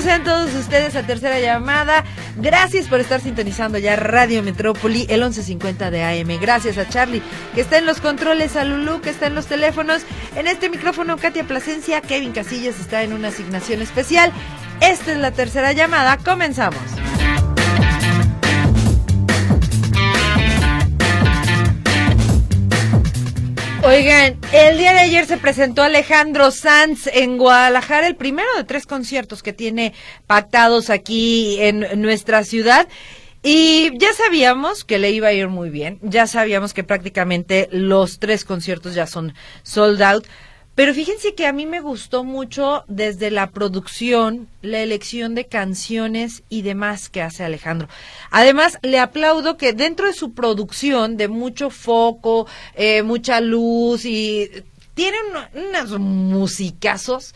Sean todos ustedes a Tercera Llamada. Gracias por estar sintonizando ya Radio Metrópoli, el 1150 de AM. Gracias a Charlie, que está en los controles, a Lulu, que está en los teléfonos. En este micrófono, Katia Plasencia, Kevin Casillas está en una asignación especial. Esta es la tercera llamada. Comenzamos. Oigan, el día de ayer se presentó Alejandro Sanz en Guadalajara, el primero de tres conciertos que tiene pactados aquí en nuestra ciudad. Y ya sabíamos que le iba a ir muy bien, ya sabíamos que prácticamente los tres conciertos ya son sold out. Pero fíjense que a mí me gustó mucho desde la producción, la elección de canciones y demás que hace Alejandro. Además, le aplaudo que dentro de su producción, de mucho foco, eh, mucha luz y tienen unos musicazos.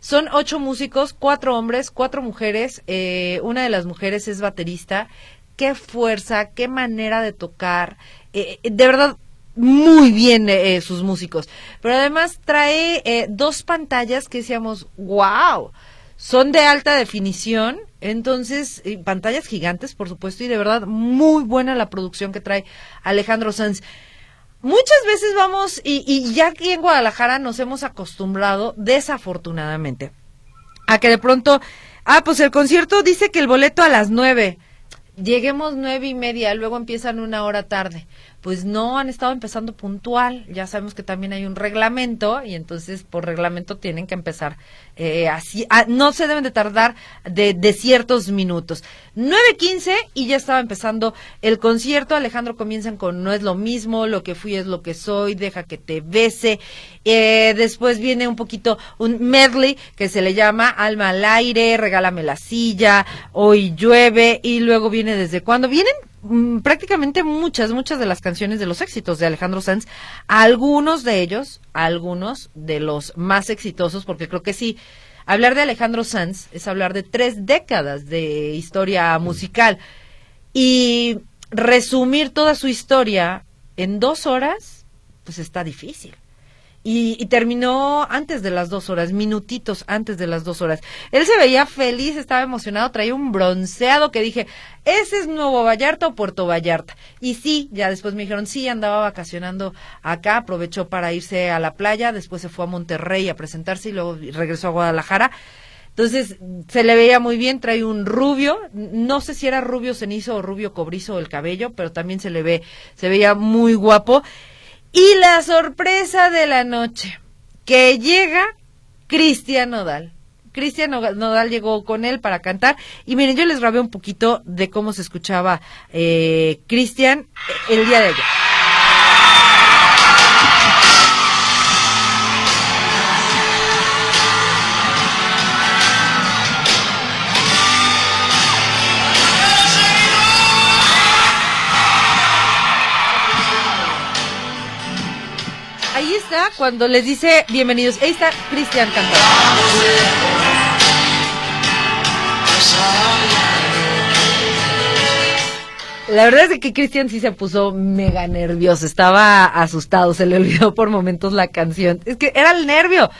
Son ocho músicos, cuatro hombres, cuatro mujeres. Eh, una de las mujeres es baterista. Qué fuerza, qué manera de tocar. Eh, de verdad, muy bien eh, eh, sus músicos. Pero además trae eh, dos pantallas que decíamos, wow, son de alta definición, entonces, pantallas gigantes, por supuesto, y de verdad muy buena la producción que trae Alejandro Sanz. Muchas veces vamos, y, y ya aquí en Guadalajara nos hemos acostumbrado, desafortunadamente, a que de pronto, ah, pues el concierto dice que el boleto a las nueve, lleguemos nueve y media, luego empiezan una hora tarde pues no han estado empezando puntual. Ya sabemos que también hay un reglamento y entonces por reglamento tienen que empezar eh, así. Ah, no se deben de tardar de, de ciertos minutos. 9.15 y ya estaba empezando el concierto. Alejandro comienzan con No es lo mismo, lo que fui es lo que soy, deja que te bese. Eh, después viene un poquito un medley que se le llama Alma al aire, Regálame la silla, Hoy llueve y luego viene desde cuando vienen Mm, prácticamente muchas, muchas de las canciones de los éxitos de Alejandro Sanz, algunos de ellos, algunos de los más exitosos, porque creo que sí, hablar de Alejandro Sanz es hablar de tres décadas de historia musical y resumir toda su historia en dos horas, pues está difícil. Y, terminó antes de las dos horas, minutitos antes de las dos horas. Él se veía feliz, estaba emocionado, traía un bronceado que dije, ¿ese es Nuevo Vallarta o Puerto Vallarta? Y sí, ya después me dijeron, sí, andaba vacacionando acá, aprovechó para irse a la playa, después se fue a Monterrey a presentarse y luego regresó a Guadalajara. Entonces se le veía muy bien, trae un rubio, no sé si era rubio cenizo o rubio cobrizo el cabello, pero también se le ve, se veía muy guapo. Y la sorpresa de la noche, que llega Cristian Nodal. Cristian Nodal llegó con él para cantar. Y miren, yo les grabé un poquito de cómo se escuchaba eh, Cristian el día de ayer. Cuando les dice bienvenidos. Ahí está Cristian cantando. La verdad es que Cristian sí se puso mega nervioso, estaba asustado, se le olvidó por momentos la canción. Es que era el nervio.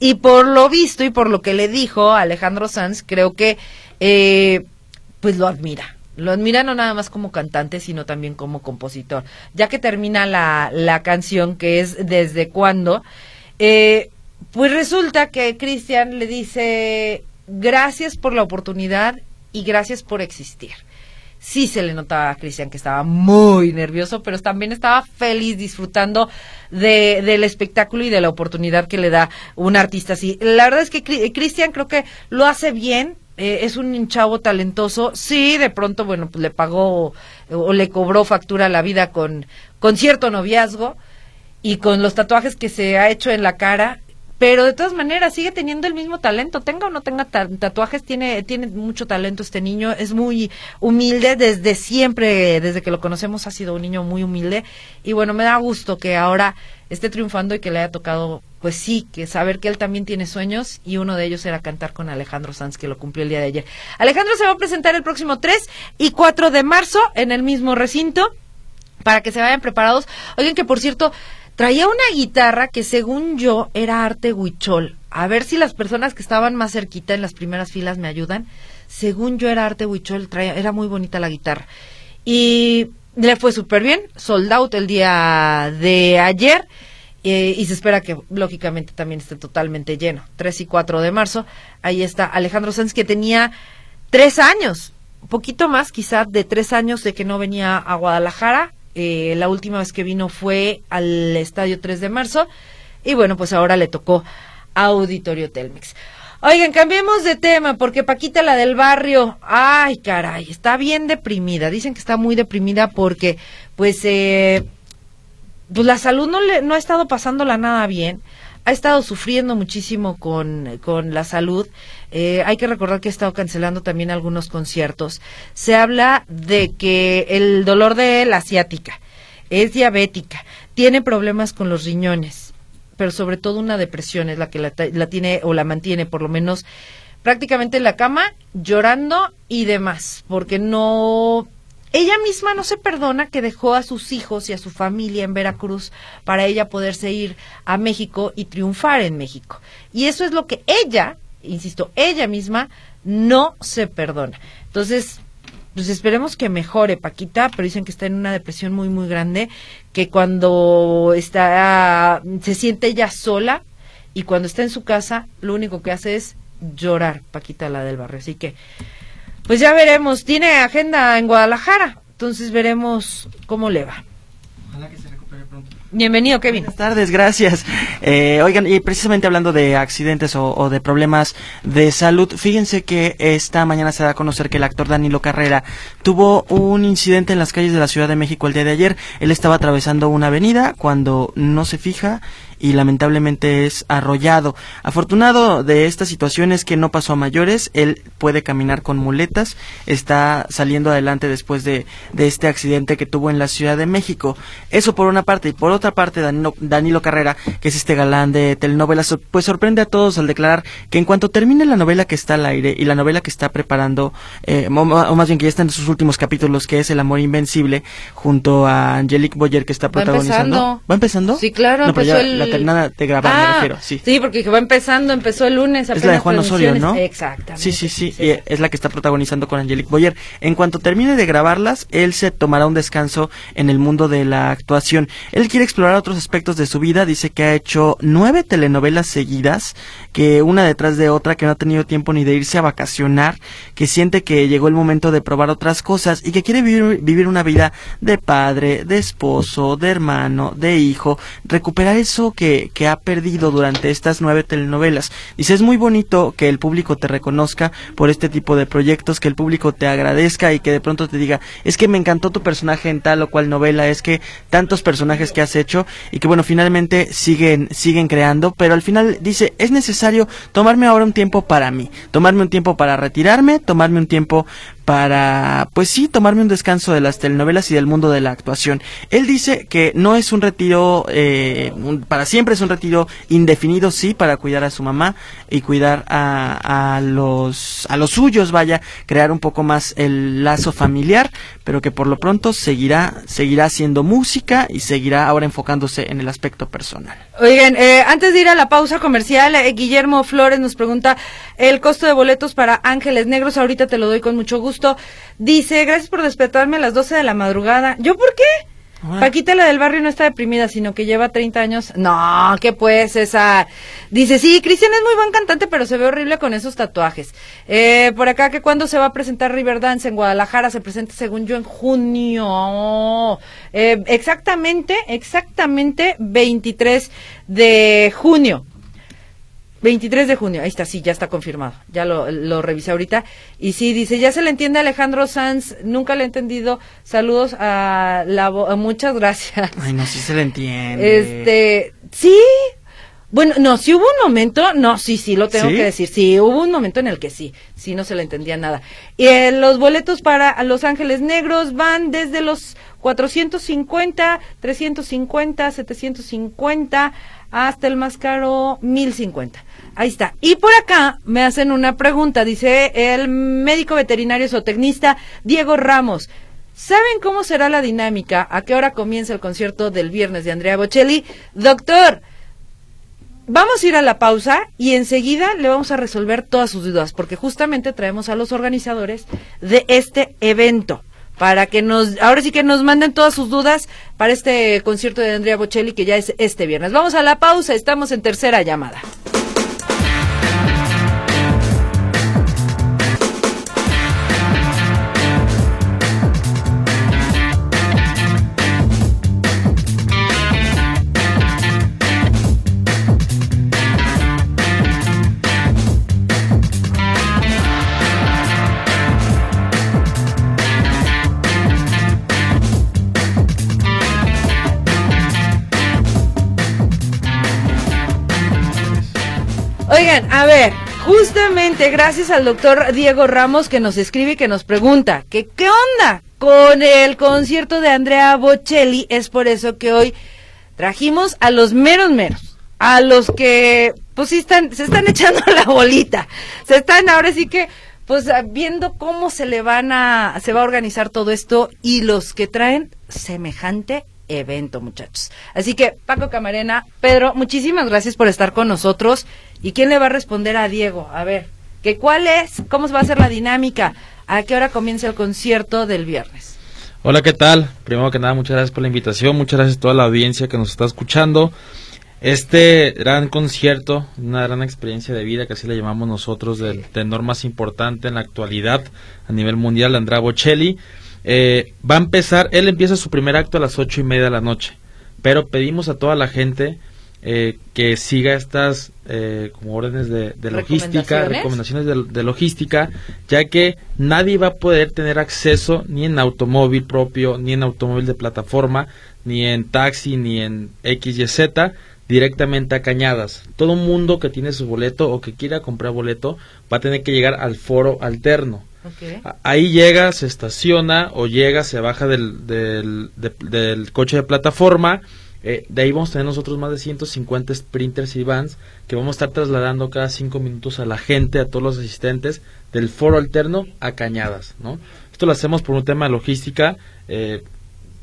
Y por lo visto y por lo que le dijo Alejandro Sanz, creo que eh, pues lo admira lo admira no nada más como cantante, sino también como compositor. Ya que termina la, la canción, que es Desde cuándo, eh, pues resulta que Cristian le dice gracias por la oportunidad y gracias por existir. Sí se le notaba a Cristian que estaba muy nervioso, pero también estaba feliz disfrutando de, del espectáculo y de la oportunidad que le da un artista así. La verdad es que Cristian creo que lo hace bien, eh, es un chavo talentoso. Sí, de pronto, bueno, pues le pagó o le cobró factura a la vida con, con cierto noviazgo y con los tatuajes que se ha hecho en la cara pero de todas maneras sigue teniendo el mismo talento, tenga o no tenga tatuajes, tiene, tiene mucho talento este niño, es muy humilde desde siempre, desde que lo conocemos ha sido un niño muy humilde y bueno, me da gusto que ahora esté triunfando y que le haya tocado, pues sí, que saber que él también tiene sueños y uno de ellos era cantar con Alejandro Sanz, que lo cumplió el día de ayer. Alejandro se va a presentar el próximo 3 y 4 de marzo en el mismo recinto para que se vayan preparados. Oigan que por cierto, Traía una guitarra que según yo era arte huichol. A ver si las personas que estaban más cerquita en las primeras filas me ayudan. Según yo era arte huichol, traía, era muy bonita la guitarra. Y le fue súper bien, sold out el día de ayer. Eh, y se espera que lógicamente también esté totalmente lleno. 3 y 4 de marzo. Ahí está Alejandro Sanz que tenía tres años, poquito más quizá de tres años de que no venía a Guadalajara eh, la última vez que vino fue al Estadio 3 de marzo y bueno, pues ahora le tocó Auditorio Telmex. Oigan, cambiemos de tema porque Paquita, la del barrio, ay caray, está bien deprimida. Dicen que está muy deprimida porque pues, eh, pues la salud no, le, no ha estado pasándola nada bien ha estado sufriendo muchísimo con, con la salud. Eh, hay que recordar que ha estado cancelando también algunos conciertos. Se habla de que el dolor de la asiática es diabética, tiene problemas con los riñones, pero sobre todo una depresión es la que la, la tiene o la mantiene por lo menos prácticamente en la cama llorando y demás, porque no ella misma no se perdona que dejó a sus hijos y a su familia en Veracruz para ella poderse ir a México y triunfar en México. Y eso es lo que ella, insisto, ella misma no se perdona. Entonces, pues esperemos que mejore Paquita, pero dicen que está en una depresión muy muy grande, que cuando está se siente ella sola y cuando está en su casa, lo único que hace es llorar, Paquita la del barrio. Así que pues ya veremos, tiene agenda en Guadalajara, entonces veremos cómo le va. Ojalá que se recupere pronto. Bienvenido, Kevin. Buenas tardes, gracias. Eh, oigan, y precisamente hablando de accidentes o, de problemas de salud, fíjense que esta mañana se da a conocer que el actor Danilo Carrera tuvo un incidente en las calles de la Ciudad de México el día de ayer. Él estaba atravesando una avenida cuando no se fija y lamentablemente es arrollado. Afortunado de esta situación es que no pasó a mayores, él puede caminar con muletas, está saliendo adelante después de, de este accidente que tuvo en la Ciudad de México. Eso por una parte, y por otra parte Danilo, Danilo Carrera, que es este galán de telenovelas, pues sorprende a todos al declarar que en cuanto termine la novela que está al aire y la novela que está preparando, eh, o, más bien que ya está en sus últimos capítulos, que es El Amor Invencible, junto a Angelique Boyer que está protagonizando. ¿Va empezando? Sí, claro, empezó el terminada de grabar, me ah, refiero. Sí. sí, porque va empezando, empezó el lunes. Es la de Juan Osorio, ¿no? Exactamente. Sí, sí, sí, Y es la que está protagonizando con Angelique Boyer. En cuanto termine de grabarlas, él se tomará un descanso en el mundo de la actuación. Él quiere explorar otros aspectos de su vida. Dice que ha hecho nueve telenovelas seguidas, que una detrás de otra, que no ha tenido tiempo ni de irse a vacacionar, que siente que llegó el momento de probar otras cosas y que quiere vivir, vivir una vida de padre, de esposo, de hermano, de hijo, recuperar eso que, que ha perdido durante estas nueve telenovelas. Dice, es muy bonito que el público te reconozca por este tipo de proyectos, que el público te agradezca y que de pronto te diga, es que me encantó tu personaje en tal o cual novela, es que tantos personajes que has hecho y que bueno, finalmente siguen, siguen creando, pero al final dice, es necesario tomarme ahora un tiempo para mí, tomarme un tiempo para retirarme, tomarme un tiempo para, pues sí, tomarme un descanso de las telenovelas y del mundo de la actuación. Él dice que no es un retiro, eh, para siempre es un retiro indefinido, sí, para cuidar a su mamá y cuidar a, a, los, a los suyos, vaya, crear un poco más el lazo familiar, pero que por lo pronto seguirá, seguirá haciendo música y seguirá ahora enfocándose en el aspecto personal. Oigan, eh, antes de ir a la pausa comercial, eh, Guillermo Flores nos pregunta el costo de boletos para Ángeles Negros. Ahorita te lo doy con mucho gusto. Dice, gracias por despertarme a las 12 de la madrugada. ¿Yo por qué? Paquita, la del barrio, no está deprimida, sino que lleva 30 años. No, que pues, esa. Dice, sí, Cristian es muy buen cantante, pero se ve horrible con esos tatuajes. Eh, por acá, que cuando se va a presentar Riverdance en Guadalajara, se presenta, según yo, en junio. Eh, exactamente, exactamente 23 de junio. 23 de junio, ahí está, sí, ya está confirmado. Ya lo, lo revisé ahorita. Y sí, dice, ya se le entiende a Alejandro Sanz, nunca le he entendido. Saludos a la... vo- Muchas gracias. Ay, no, sí se le entiende. Este, sí. Bueno, no, si hubo un momento, no, sí, sí, lo tengo ¿Sí? que decir, sí, hubo un momento en el que sí, sí, no se le entendía nada. Y eh, los boletos para Los Ángeles Negros van desde los 450, 350, 750, hasta el más caro, 1050. Ahí está. Y por acá me hacen una pregunta, dice el médico veterinario zootecnista Diego Ramos. ¿Saben cómo será la dinámica? ¿A qué hora comienza el concierto del viernes de Andrea Bocelli? Doctor, vamos a ir a la pausa y enseguida le vamos a resolver todas sus dudas, porque justamente traemos a los organizadores de este evento para que nos, ahora sí que nos manden todas sus dudas para este concierto de Andrea Bocelli que ya es este viernes. Vamos a la pausa, estamos en tercera llamada. Oigan, a ver, justamente gracias al doctor Diego Ramos que nos escribe y que nos pregunta que qué onda con el concierto de Andrea Bocelli. Es por eso que hoy trajimos a los meros meros, a los que pues están, se están echando la bolita, se están ahora sí que pues viendo cómo se le van a, se va a organizar todo esto y los que traen semejante evento, muchachos. Así que, Paco Camarena, Pedro, muchísimas gracias por estar con nosotros. ¿Y quién le va a responder a Diego? A ver, ¿que cuál es? ¿Cómo va a ser la dinámica? ¿A qué hora comienza el concierto del viernes? Hola, ¿qué tal? Primero que nada, muchas gracias por la invitación, muchas gracias a toda la audiencia que nos está escuchando. Este gran concierto, una gran experiencia de vida que así le llamamos nosotros, del tenor más importante en la actualidad a nivel mundial, Andrea Bocelli, eh, va a empezar, él empieza su primer acto a las ocho y media de la noche, pero pedimos a toda la gente eh, que siga estas eh, como órdenes de, de logística, ¿Recomendaciones? de, de logística, ya que nadie va a poder tener acceso ni en automóvil propio, ni en automóvil de plataforma, ni en taxi, ni en XYZ, directamente a Cañadas. Todo mundo que tiene su boleto o que quiera comprar boleto va a tener que llegar al foro alterno. Ahí llega, se estaciona o llega, se baja del, del, de- del coche de plataforma. Eh, de ahí vamos a tener nosotros más de 150 sprinters y vans que vamos a estar trasladando cada cinco minutos a la gente, a todos los asistentes del foro alterno a Cañadas. ¿no? Esto lo hacemos por un tema de logística. eh,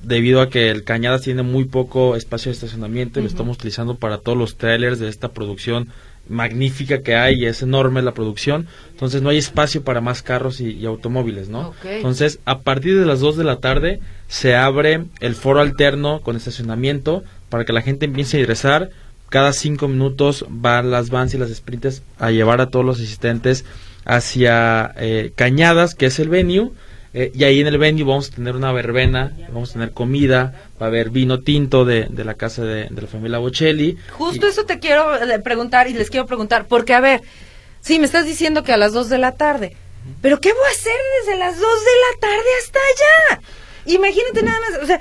debido a que el Cañadas tiene muy poco espacio de estacionamiento y lo estamos utilizando para todos los trailers de esta producción magnífica que hay y es enorme la producción, entonces no hay espacio para más carros y, y automóviles, ¿no? Entonces, a partir de las 2 de la tarde se abre el foro alterno con estacionamiento para que la gente empiece a ingresar. Cada cinco minutos van las vans y las sprinters a llevar a todos los asistentes hacia eh, Cañadas, que es el venue. Eh, y ahí en el venue vamos a tener una verbena, vamos a tener comida, va a haber vino tinto de, de la casa de, de la familia Bocelli. Justo Y- eso te quiero eh, preguntar y les quiero preguntar, porque a ver, sí, me estás diciendo que a las 2 de la tarde, pero ¿qué voy a hacer desde las 2 de la tarde hasta allá? Imagínate nada más, o sea,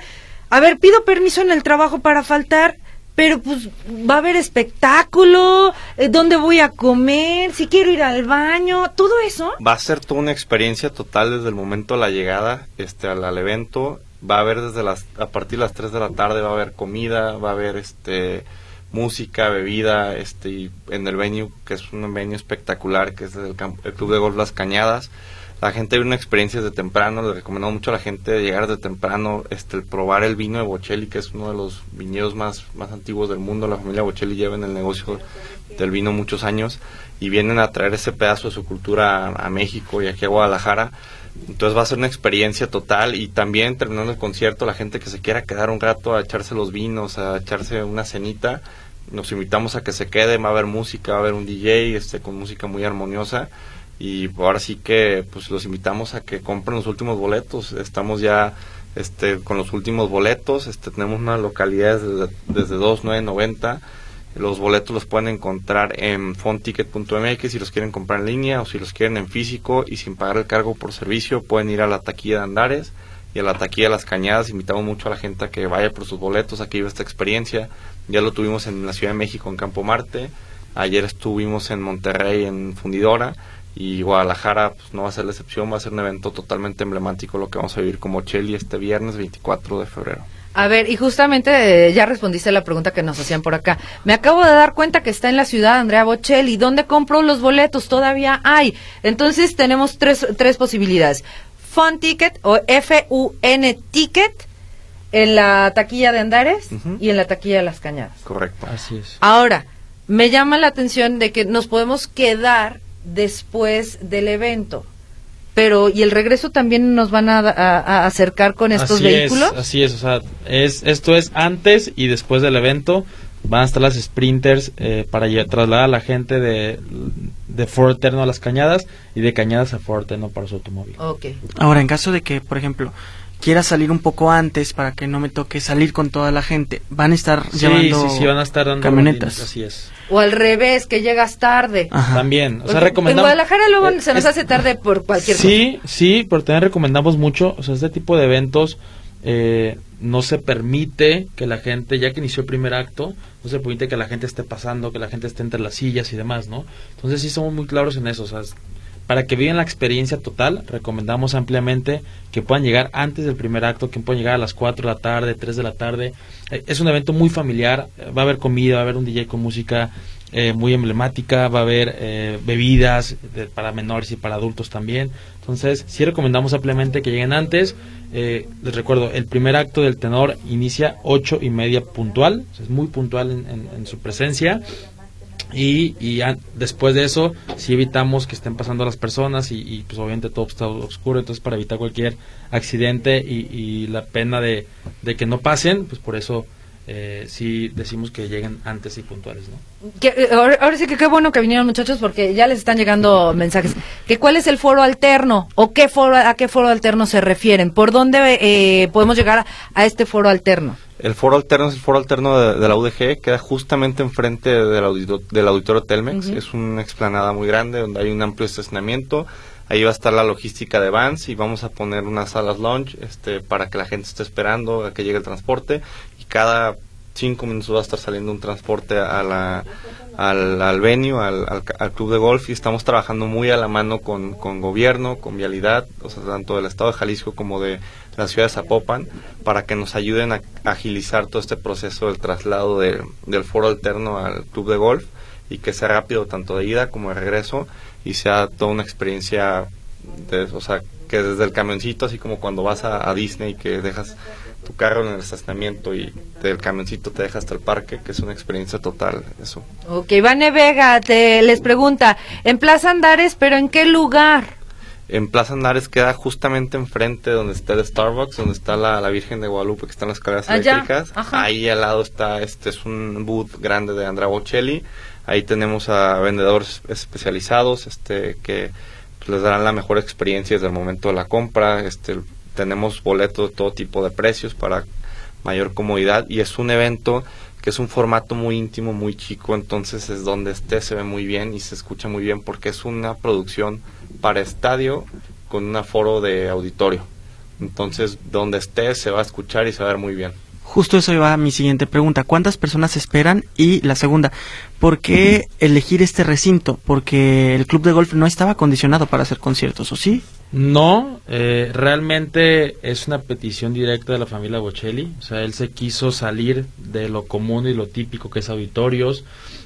a ver, pido permiso en el trabajo para faltar, pero pues va a haber espectáculo, eh, dónde voy a comer, si quiero ir al baño, todo eso. Va a ser toda una experiencia total desde el momento de la llegada este, al, al evento. Va a haber desde las, a partir de las 3 de la tarde, va a haber comida, va a haber este, música, bebida, este, y en el venue, que es un venue espectacular, que es el, el Club de Golf Las Cañadas. La gente vive una experiencia desde temprano, le recomendamos mucho a la gente llegar desde temprano, este, probar el vino de Bocelli, que es uno de los viñedos más, más antiguos del mundo. La familia Bocelli lleva en el negocio del vino muchos años y vienen a traer ese pedazo de su cultura a, a México y aquí a Guadalajara. Entonces va a ser una experiencia total y también terminando el concierto, la gente que se quiera quedar un rato a echarse los vinos, a echarse una cenita, nos invitamos a que se quede, va a haber música, va a haber un DJ este, con música muy armoniosa y ahora sí que pues los invitamos a que compren los últimos boletos. Estamos ya este con los últimos boletos, este tenemos unas localidades desde, desde 2.990 Los boletos los pueden encontrar en fonticket.mx si los quieren comprar en línea o si los quieren en físico y sin pagar el cargo por servicio pueden ir a la taquilla de Andares y a la taquilla de Las Cañadas. Invitamos mucho a la gente a que vaya por sus boletos, a que viva esta experiencia. Ya lo tuvimos en la Ciudad de México, en Campo Marte. Ayer estuvimos en Monterrey, en Fundidora. Y Guadalajara pues, no va a ser la excepción, va a ser un evento totalmente emblemático lo que vamos a vivir como Cheli este viernes 24 de febrero. A ver, y justamente eh, ya respondiste la pregunta que nos hacían por acá. Me acabo de dar cuenta que está en la ciudad Andrea Bocelli. ¿Dónde compro los boletos? Todavía hay. Entonces tenemos tres, tres posibilidades. Fun Ticket o F-U-N Ticket en la taquilla de Andares y en la taquilla de Las Cañadas. Correcto. Así es. Ahora, me llama la atención de que nos podemos quedar después del evento. Pero, ¿y el regreso también nos van a, a- a acercar con estos así vehículos? Es, así es, o sea, es, esto es antes y después del evento. Van a estar las sprinters eh, para trasladar a la gente de, de Foro Eterno a las Cañadas y de Cañadas a Foro Eterno para su automóvil. Ok. Ahora, en caso de que, por ejemplo, quiera salir un poco antes para que no me toque salir con toda la gente, van a estar Sí, llevando sí, sí, van a estar dando camionetas. rondines, Así es. O al revés, que llegas tarde. Ajá. También, o sea, Porque recomendamos... En Guadalajara luego eh, se nos es- hace tarde por cualquier cosa. Sí, sí, pero también recomendamos mucho, o sea, este tipo de eventos eh, no se permite que la gente, ya que inició el primer acto, no se permite que la gente esté pasando, que la gente esté entre las sillas y demás, ¿no? Entonces sí somos muy claros en eso, o sea, para que vivan la experiencia total, recomendamos ampliamente que puedan llegar antes del primer acto, que puedan llegar a las 4 de la tarde, 3 de la tarde. Eh, es un evento muy familiar, va a haber comida, va a haber un DJ con música eh, muy emblemática, va a haber eh, bebidas de- para menores y para adultos también. Entonces, sí recomendamos ampliamente que lleguen antes. Eh, les recuerdo, el primer acto del tenor inicia ocho y media puntual, es muy puntual en- en su presencia. Y, y después de eso, sí evitamos que estén pasando las personas y, pues obviamente todo está oscuro, entonces para evitar cualquier accidente y, la pena de, de que no pasen, pues por eso eh, sí decimos que lleguen antes y puntuales, ¿no? Que, eh, ahora, sí que qué bueno que vinieron muchachos porque ya les están llegando mensajes. Que ¿Cuál es el foro alterno? ¿O qué foro, a qué foro alterno se refieren? ¿Por dónde eh, podemos llegar a este foro alterno? El foro alterno es el foro alterno de, de la UDG, queda justamente enfrente del, audito- del auditorio Telmex. Es una explanada muy grande donde hay un amplio estacionamiento. Ahí va a estar la logística de vans y vamos a poner unas salas lounge este, para que la gente esté esperando a que llegue el transporte. Y cada cinco minutos va a estar saliendo un transporte a la, al, al al, al club de golf. Y estamos trabajando muy a la mano con, con gobierno, con vialidad, o sea, tanto del estado de Jalisco como de la ciudad de Zapopan, para que nos ayuden a agilizar todo este proceso del traslado de- del foro alterno al club de golf y que sea rápido tanto de ida como de regreso y sea toda una experiencia, de, o sea, que desde el camioncito, así como cuando vas a, a Disney que dejas tu carro en el estacionamiento y del camioncito te deja hasta el parque, que es una experiencia total eso. Ok, Vane Vega te, les pregunta, en Plaza Andares, pero ¿en qué lugar? En Plaza Andares queda justamente enfrente donde está el Starbucks, donde está la, la Virgen de Guadalupe, que están las escaleras Allá, eléctricas. ajá. Ahí al lado está, este es un booth grande de Andrea Bocelli. Ahí tenemos a vendedores especializados, este, que pues, les darán la mejor experiencia desde el momento de la compra. Este, tenemos boletos de todo tipo de precios para mayor comodidad y es un evento que es un formato muy íntimo, muy chico, entonces es donde esté se ve muy bien y se escucha muy bien porque es una producción para estadio con un aforo de auditorio. Entonces, donde esté se va a escuchar y se va a ver muy bien. Justo eso iba a mi siguiente pregunta. ¿Cuántas personas esperan? Y la segunda, ¿por qué elegir este recinto? Porque el club de golf no estaba acondicionado para hacer conciertos, ¿o sí? No, eh, realmente es una petición directa de la familia Bocelli. O sea, él se quiso salir de lo común y lo típico que es auditorios,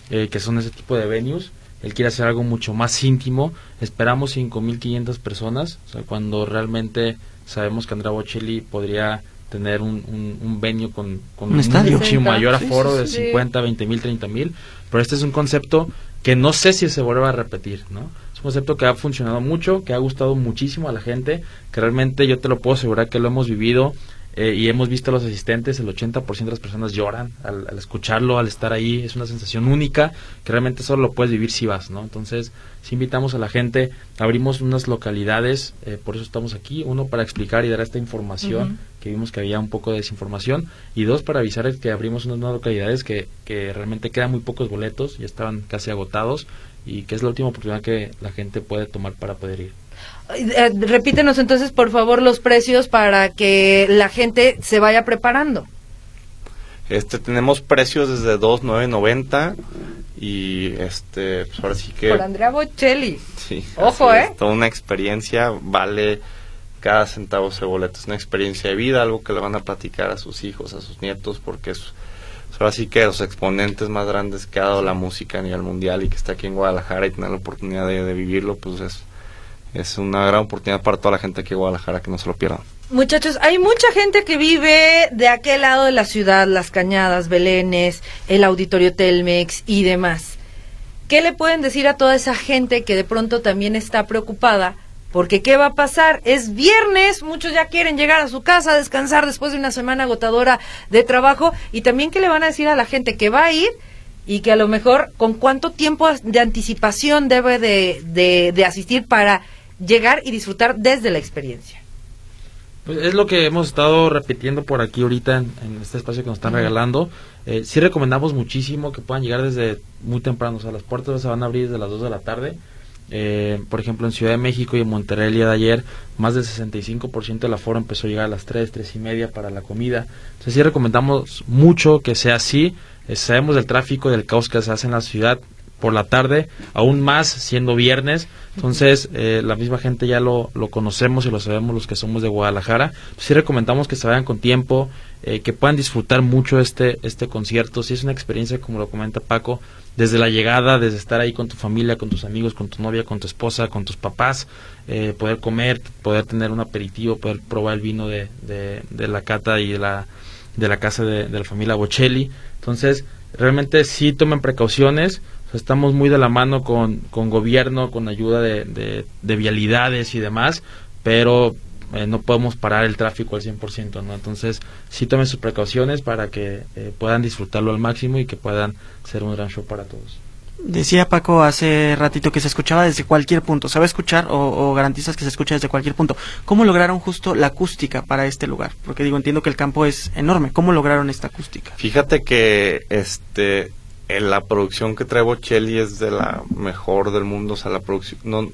eh, que son ese tipo de venues. Él quiere hacer algo mucho más íntimo. Esperamos 5.500 personas. O sea, cuando realmente sabemos que Andrea Bocelli podría tener un, un, un venue con, con Un estadio. mucho mayor Sí, aforo sí, de sí. 50, 20 mil, 30 mil. Pero este es un concepto que no sé si se vuelva a repetir, ¿no? Es un concepto que ha funcionado mucho, que ha gustado muchísimo a la gente, que realmente yo te lo puedo asegurar que lo hemos vivido eh, y hemos visto a los asistentes, el 80% de las personas lloran al, al escucharlo, al estar ahí, es una sensación única que realmente solo lo puedes vivir si vas, ¿no? Entonces, si invitamos a la gente, abrimos unas localidades, eh, por eso estamos aquí, uno para explicar y dar esta información que vimos que había un poco de desinformación y dos para avisar que abrimos unas nuevas localidades que, que realmente quedan muy pocos boletos, ya estaban casi agotados y que es la última oportunidad que la gente puede tomar para poder ir. Eh, repítenos entonces, por favor, los precios para que la gente se vaya preparando. Este, tenemos precios desde 2,990 y este, pues ahora sí que... Por Andrea Bocelli. Sí. Ojo, es, ¿eh? Toda una experiencia, vale cada centavo ese boleto. Es una experiencia de vida, algo que le van a platicar a sus hijos, a sus nietos, porque es ahora sí que los exponentes más grandes que ha dado la música a nivel mundial y que está aquí en Guadalajara y tener la oportunidad de, de vivirlo, pues es, es una gran oportunidad para toda la gente aquí en Guadalajara que no se lo pierdan. Muchachos, hay mucha gente que vive de aquel lado de la ciudad, Las Cañadas, Belénes, el Auditorio Telmex y demás. ¿Qué le pueden decir a toda esa gente que de pronto también está preocupada? Porque ¿qué va a pasar? Es viernes, muchos ya quieren llegar a su casa, descansar después de una semana agotadora de trabajo y también qué le van a decir a la gente que va a ir y que a lo mejor con cuánto tiempo de anticipación debe de, de, de asistir para llegar y disfrutar desde la experiencia. Pues es lo que hemos estado repitiendo por aquí ahorita en, en este espacio que nos están regalando. Eh, sí recomendamos muchísimo que puedan llegar desde muy temprano. O sea, las puertas se van a abrir desde las 2 de la tarde. Eh, por ejemplo, en Ciudad de México y en Monterrey el día de ayer, más del 65% del aforo empezó a llegar a las 3, 3 y media para la comida. Entonces sí recomendamos mucho que sea así. Eh, sabemos del tráfico y del caos que se hace en la ciudad por la tarde, aún más siendo viernes. Entonces, eh, la misma gente ya lo, lo conocemos y lo sabemos los que somos de Guadalajara. Pues sí recomendamos que se vayan con tiempo, eh, que puedan disfrutar mucho este, este concierto. Sí es una experiencia, como lo comenta Paco, desde la llegada, desde estar ahí con tu familia, con tus amigos, con tu novia, con tu esposa, con tus papás, eh, poder comer, poder tener un aperitivo, poder probar el vino de, de, de la cata y de la, de la casa de, de la familia Bocelli. Entonces, realmente sí tomen precauciones. O sea, estamos muy de la mano con, con gobierno, con ayuda de, de, de vialidades y demás, pero eh, no podemos parar el tráfico al 100%, ¿no? Entonces, sí tomen sus precauciones para que eh, puedan disfrutarlo al máximo y que puedan ser un gran show para todos. Decía Paco hace ratito que se escuchaba desde cualquier punto. ¿Sabe escuchar o, o, garantizas que se escucha desde cualquier punto? ¿Cómo lograron justo la acústica para este lugar? Porque digo, entiendo que el campo es enorme. ¿Cómo lograron esta acústica? Fíjate que este en la producción que trae Bocelli es de la mejor del mundo, o sea, la producción,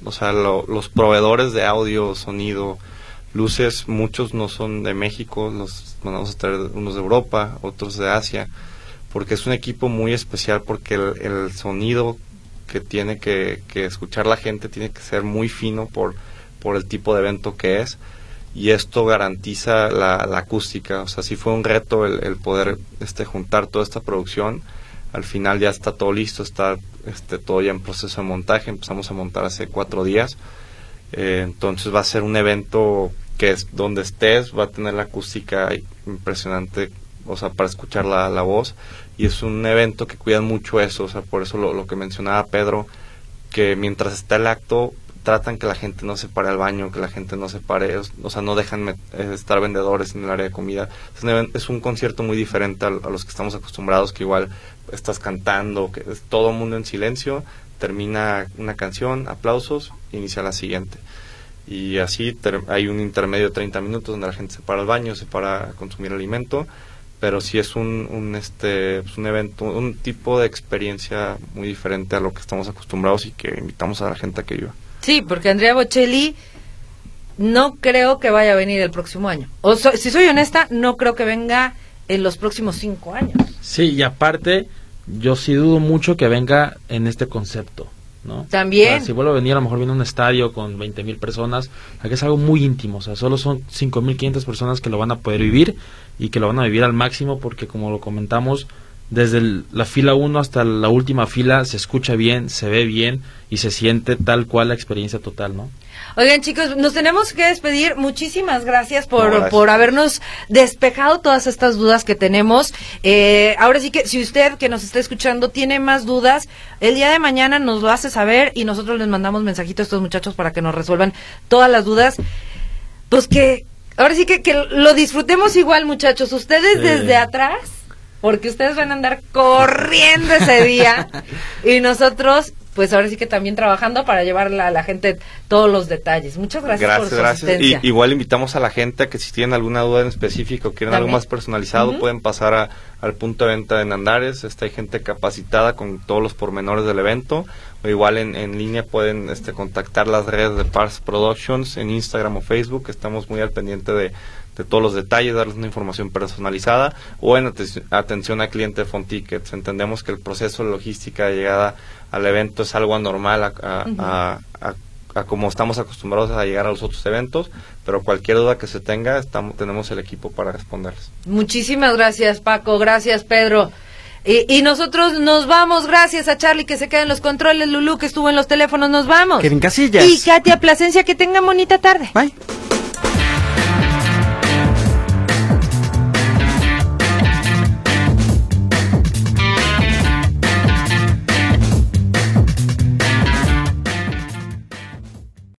los proveedores de audio, sonido, luces, muchos no son de México, los mandamos a traer unos de Europa, otros de Asia, porque es un equipo muy especial porque el, el sonido que tiene que, que, escuchar la gente tiene que ser muy fino por, por el tipo de evento que es y esto garantiza la, la acústica, o sea, sí fue un reto el, el poder este, juntar toda esta producción al final ya está todo listo, está este, todo ya en proceso de montaje, empezamos a montar hace cuatro días, eh, entonces va a ser un evento que es donde estés, va a tener la acústica impresionante, o sea, para escuchar la, la voz, y es un evento que cuidan mucho eso, o sea, por eso lo, lo que mencionaba Pedro, que mientras está el acto, tratan que la gente no se pare al baño, que la gente no se pare, o sea, no dejan eh, estar vendedores en el área de comida. Es un, concierto muy diferente a, los que estamos acostumbrados, que igual estás cantando, que es todo el mundo en silencio, termina una canción, aplausos, inicia la siguiente. Y así hay un intermedio de 30 minutos donde la gente se para al baño, se para a consumir alimento, pero sí es un, un este pues un evento, un tipo de experiencia muy diferente a lo que estamos acostumbrados y que invitamos a la gente a que viva. Sí, porque Andrea Bocelli no creo que vaya a venir el próximo año. O so, si soy honesta, no creo que venga en los próximos cinco años. Sí, y aparte, yo sí dudo mucho que venga en este concepto. ¿no? También. O sea, si vuelve a venir, a lo mejor viene a un estadio con 20 mil personas, aquí es algo muy íntimo, o sea, solo son 5.500 personas que lo van a poder vivir y que lo van a vivir al máximo porque como lo comentamos, desde el, la fila 1 hasta la última fila se escucha bien, se ve bien y se siente tal cual la experiencia total, ¿no? Oigan chicos, nos tenemos que despedir. Muchísimas gracias por, no, gracias. por habernos despejado todas estas dudas que tenemos. Eh, ahora sí que si usted que nos está escuchando tiene más dudas, el día de mañana nos lo hace saber y nosotros les mandamos mensajitos a estos muchachos para que nos resuelvan todas las dudas. Pues que ahora sí que, que lo disfrutemos igual muchachos. Ustedes sí. desde atrás porque ustedes van a andar corriendo ese día y nosotros pues ahora sí que también trabajando para llevarle a la gente todos los detalles. Muchas gracias, Gracias, por su gracias. asistencia. Y, igual invitamos a la gente a que si tienen alguna duda en específico, quieren algo También. más personalizado, pueden pasar a- al punto de venta de Nandares. Este, hay gente capacitada con todos los pormenores del evento. O igual en, en línea pueden este, contactar las redes de Pars Productions en Instagram o Facebook. Estamos muy al pendiente de, de todos los detalles, darles una información personalizada. O en aten- atención al cliente de Fontickets. Entendemos que el proceso de logística de llegada al evento es algo anormal a, a- a- a- a como estamos acostumbrados a llegar a los otros eventos, pero cualquier duda que se tenga, estamos, tenemos el equipo para responderles. Muchísimas gracias, Paco. Gracias, Pedro. Y, y nosotros nos vamos. Gracias a Charlie que se queda en los controles, Lulú que estuvo en los teléfonos. Nos vamos. Kevin Casillas. Y Katia Plasencia, que tengan bonita tarde. Bye.